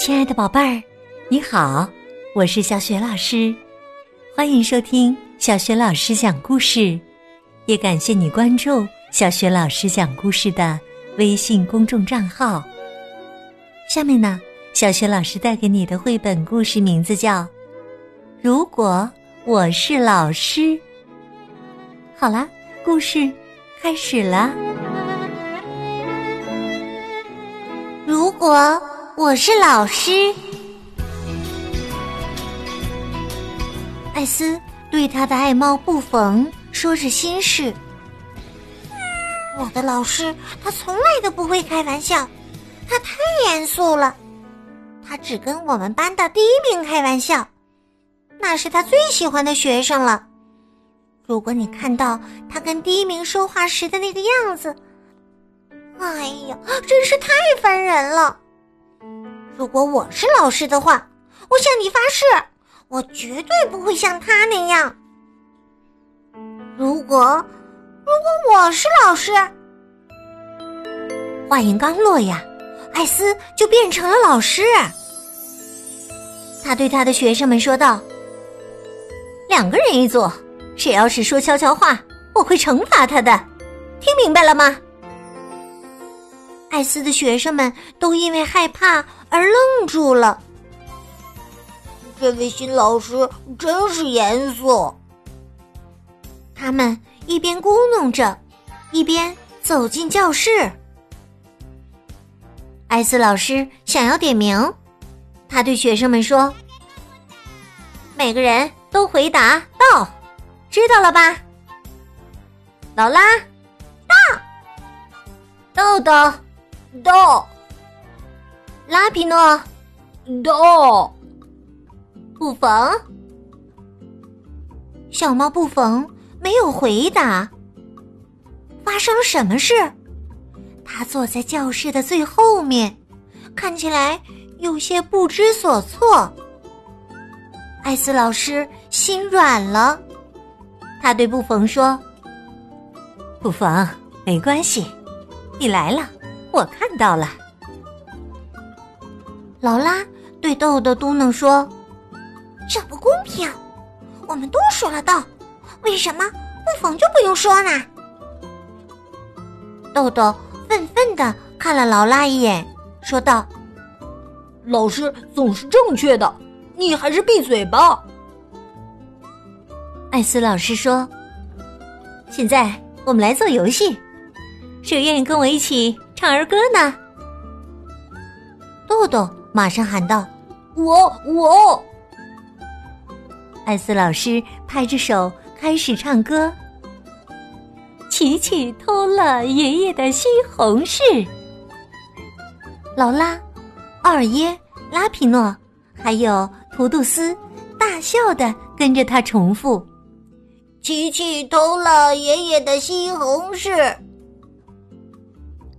亲爱的宝贝儿，你好，我是小雪老师，欢迎收听小雪老师讲故事，也感谢你关注小雪老师讲故事的微信公众账号。下面呢，小雪老师带给你的绘本故事名字叫《如果我是老师》。好啦，故事开始了。如果我是老师，艾斯对他的爱猫布冯说着心事。我的老师，他从来都不会开玩笑，他太严肃了。他只跟我们班的第一名开玩笑，那是他最喜欢的学生了。如果你看到他跟第一名说话时的那个样子，哎呀，真是太烦人了！如果我是老师的话，我向你发誓，我绝对不会像他那样。如果，如果我是老师，话音刚落呀，艾斯就变成了老师。他对他的学生们说道：“两个人一组，谁要是说悄悄话，我会惩罚他的，听明白了吗？”艾斯的学生们都因为害怕而愣住了。这位新老师真是严肃。他们一边咕哝着，一边走进教室。艾斯老师想要点名，他对学生们说：“每个人都回答到，知道了吧？”劳拉，到，豆豆。到，拉皮诺，到，布冯，小猫布冯没有回答。发生了什么事？他坐在教室的最后面，看起来有些不知所措。艾斯老师心软了，他对布冯说：“布冯，没关系，你来了。”我看到了，劳拉对豆豆嘟囔说：“这不公平，我们都说了道，为什么不缝就不用说呢？”豆豆愤愤的看了劳拉一眼，说道：“老师总是正确的，你还是闭嘴吧。”艾斯老师说：“现在我们来做游戏，谁愿意跟我一起？”唱儿歌呢？豆豆马上喊道：“我我！”艾斯老师拍着手开始唱歌：“琪琪偷了爷爷的西红柿。”劳拉、奥尔耶、拉皮诺还有图杜斯大笑的跟着他重复：“琪琪偷了爷爷的西红柿。”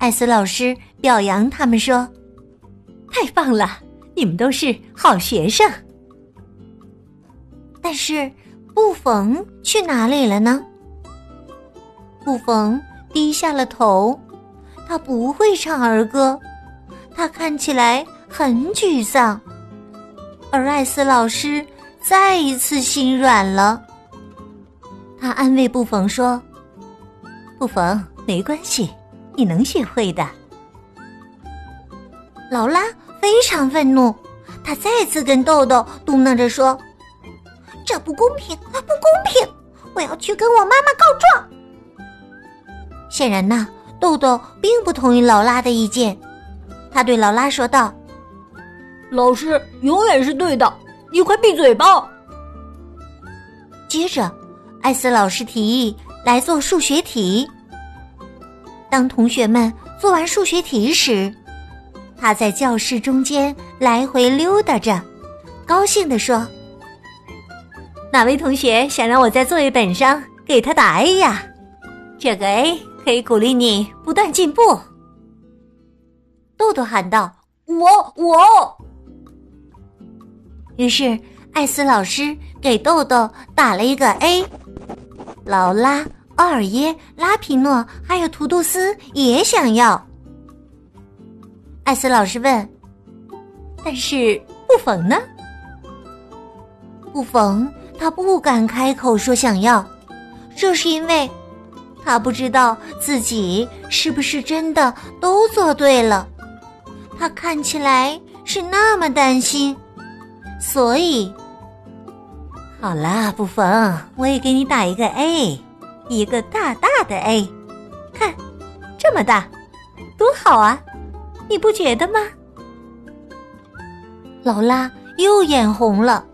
艾斯老师表扬他们说：“太棒了，你们都是好学生。”但是布冯去哪里了呢？布冯低下了头，他不会唱儿歌，他看起来很沮丧。而艾斯老师再一次心软了，他安慰布冯说：“布冯，没关系。”你能学会的。劳拉非常愤怒，她再次跟豆豆嘟囔着说：“这不公平，不公平！我要去跟我妈妈告状。”显然呢，豆豆并不同意劳拉的意见。他对劳拉说道：“老师永远是对的，你快闭嘴吧。”接着，艾斯老师提议来做数学题。当同学们做完数学题时，他在教室中间来回溜达着，高兴地说：“哪位同学想让我在作业本上给他打 A 呀？这个 A 可以鼓励你不断进步。”豆豆喊道：“我我。”于是艾斯老师给豆豆打了一个 A。劳拉。奥尔耶、拉皮诺还有图杜斯也想要。艾斯老师问：“但是布冯呢？布冯他不敢开口说想要，这是因为他不知道自己是不是真的都做对了。他看起来是那么担心，所以好啦，布冯，我也给你打一个 A，一个大大的 A，看这么大，多好啊！你不觉得吗？劳拉又眼红了，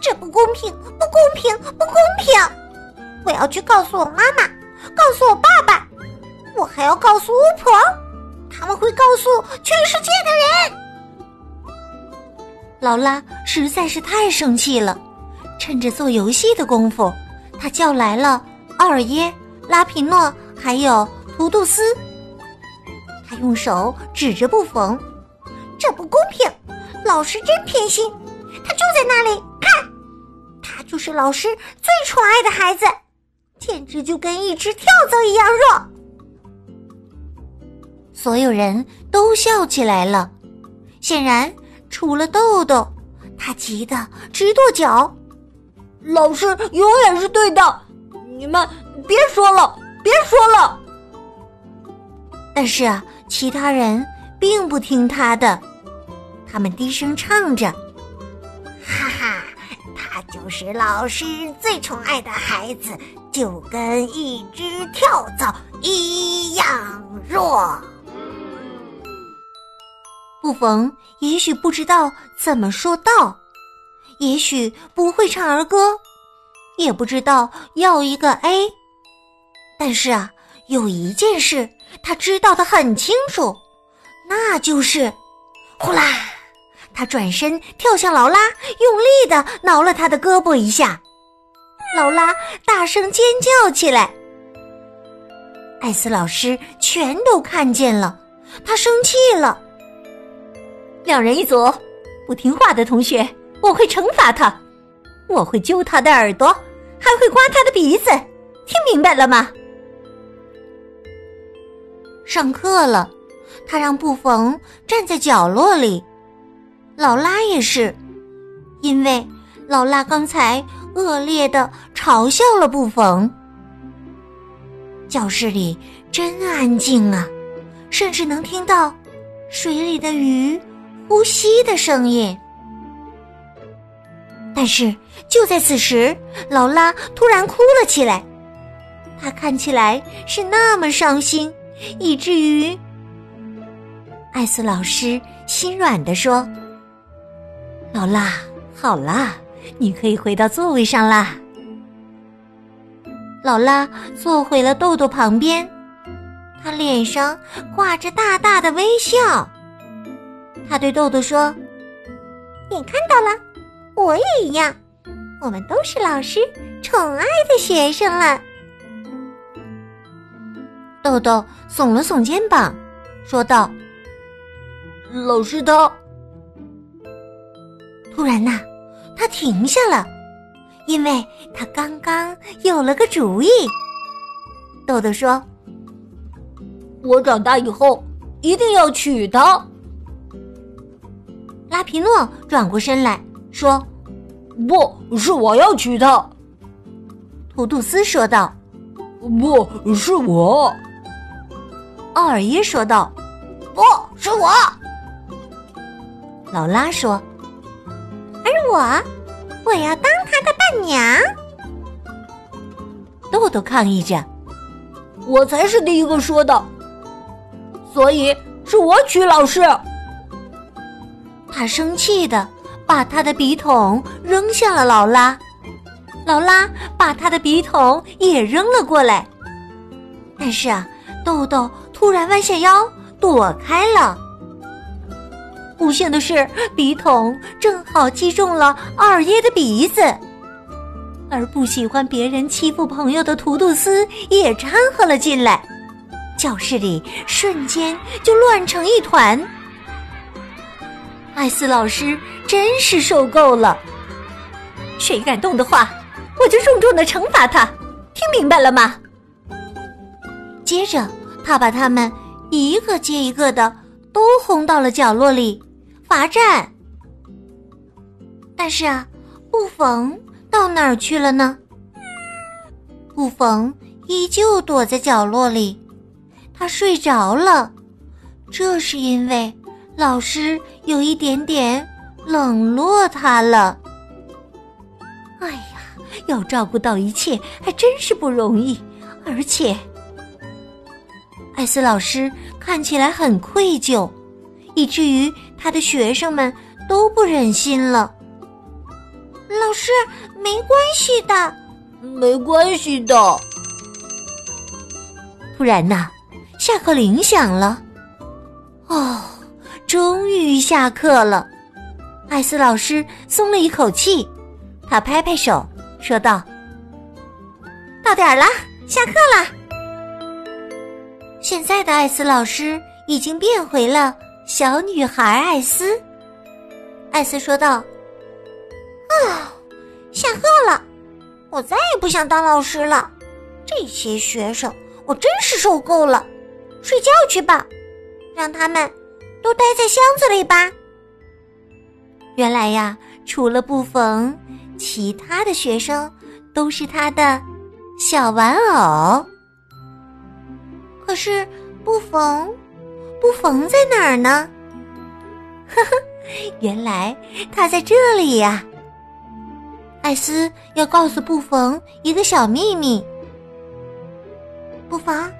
这不公平，不公平，不公平！我要去告诉我妈妈，告诉我爸爸，我还要告诉巫婆。他们会告诉全世界的人。劳拉实在是太生气了，趁着做游戏的功夫，她叫来了奥尔耶、拉皮诺还有图杜斯。他用手指着布冯：“这不公平！老师真偏心，他就在那里，看，他就是老师最宠爱的孩子，简直就跟一只跳蚤一样弱。”所有人都笑起来了，显然除了豆豆，他急得直跺脚。老师永远是对的，你们别说了，别说了。但是啊，其他人并不听他的，他们低声唱着：“哈哈，他就是老师最宠爱的孩子，就跟一只跳蚤一样弱。”不逢也许不知道怎么说道，也许不会唱儿歌，也不知道要一个 A，但是啊，有一件事他知道的很清楚，那就是呼啦，他转身跳向劳拉，用力的挠了他的胳膊一下，劳拉大声尖叫起来。艾斯老师全都看见了，他生气了。两人一组，不听话的同学，我会惩罚他，我会揪他的耳朵，还会刮他的鼻子，听明白了吗？上课了，他让布冯站在角落里，劳拉也是，因为劳拉刚才恶劣的嘲笑了布冯。教室里真安静啊，甚至能听到水里的鱼。呼吸的声音，但是就在此时，劳拉突然哭了起来。她看起来是那么伤心，以至于艾斯老师心软的说：“劳拉，好啦，你可以回到座位上啦。”劳拉坐回了豆豆旁边，她脸上挂着大大的微笑。他对豆豆说：“你看到了，我也一样，我们都是老师宠爱的学生了。”豆豆耸了耸肩膀，说道：“老师他……突然呐，他停下了，因为他刚刚有了个主意。”豆豆说：“我长大以后一定要娶她。”拉皮诺转过身来说：“不是我要娶她。”图杜斯说道：“不是我。”奥尔耶说道：“不是我。”劳拉说：“而我，我要当他的伴娘。”豆豆抗议着：“我才是第一个说的，所以是我娶老师。”他生气的把他的笔筒扔向了劳拉，劳拉把他的笔筒也扔了过来。但是啊，豆豆突然弯下腰躲开了。不幸的是，笔筒正好击中了二爷的鼻子，而不喜欢别人欺负朋友的图杜斯也掺和了进来，教室里瞬间就乱成一团。艾斯老师真是受够了，谁敢动的话，我就重重的惩罚他，听明白了吗？接着，他把他们一个接一个的都轰到了角落里，罚站。但是啊，布冯到哪儿去了呢？布冯依旧躲在角落里，他睡着了。这是因为老师有一点点冷落他了。哎呀，要照顾到一切还真是不容易，而且艾斯老师看起来很愧疚，以至于他的学生们都不忍心了。老师，没关系的，没关系的。突然呐，下课铃响了。哦，终于下课了！艾斯老师松了一口气，他拍拍手说道：“到点儿了，下课了。”现在的艾斯老师已经变回了小女孩艾斯。艾斯说道：“啊，下课了，我再也不想当老师了。这些学生，我真是受够了。睡觉去吧。”让他们都待在箱子里吧。原来呀，除了布冯，其他的学生都是他的小玩偶。可是布冯，布冯在哪儿呢？呵呵，原来他在这里呀。艾斯要告诉布冯一个小秘密。布冯，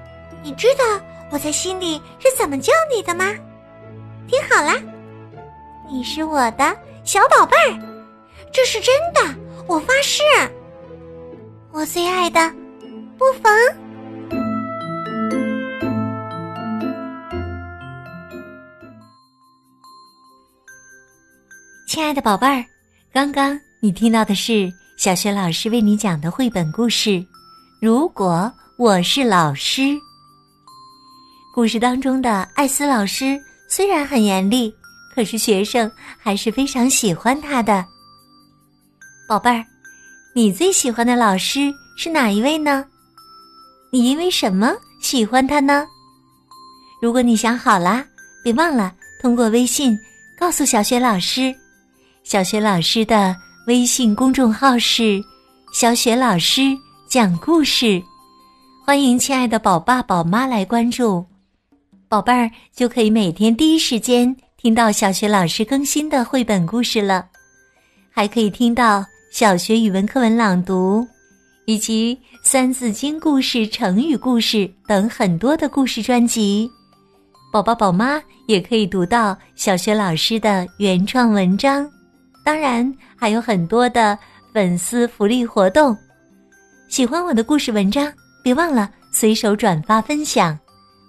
你知道？我在心里是怎么叫你的吗？听好了，你是我的小宝贝儿，这是真的，我发誓。我最爱的布冯，亲爱的宝贝儿，刚刚你听到的是小学老师为你讲的绘本故事《如果我是老师》。故事当中的艾斯老师虽然很严厉，可是学生还是非常喜欢他的。宝贝儿，你最喜欢的老师是哪一位呢？你因为什么喜欢他呢？如果你想好啦，别忘了通过微信告诉小雪老师。小雪老师的微信公众号是“小雪老师讲故事”，欢迎亲爱的宝爸宝妈来关注。宝贝儿就可以每天第一时间听到小学老师更新的绘本故事了，还可以听到小学语文课文朗读，以及三字经故事、成语故事等很多的故事专辑。宝宝宝妈也可以读到小学老师的原创文章，当然还有很多的粉丝福利活动。喜欢我的故事文章，别忘了随手转发分享。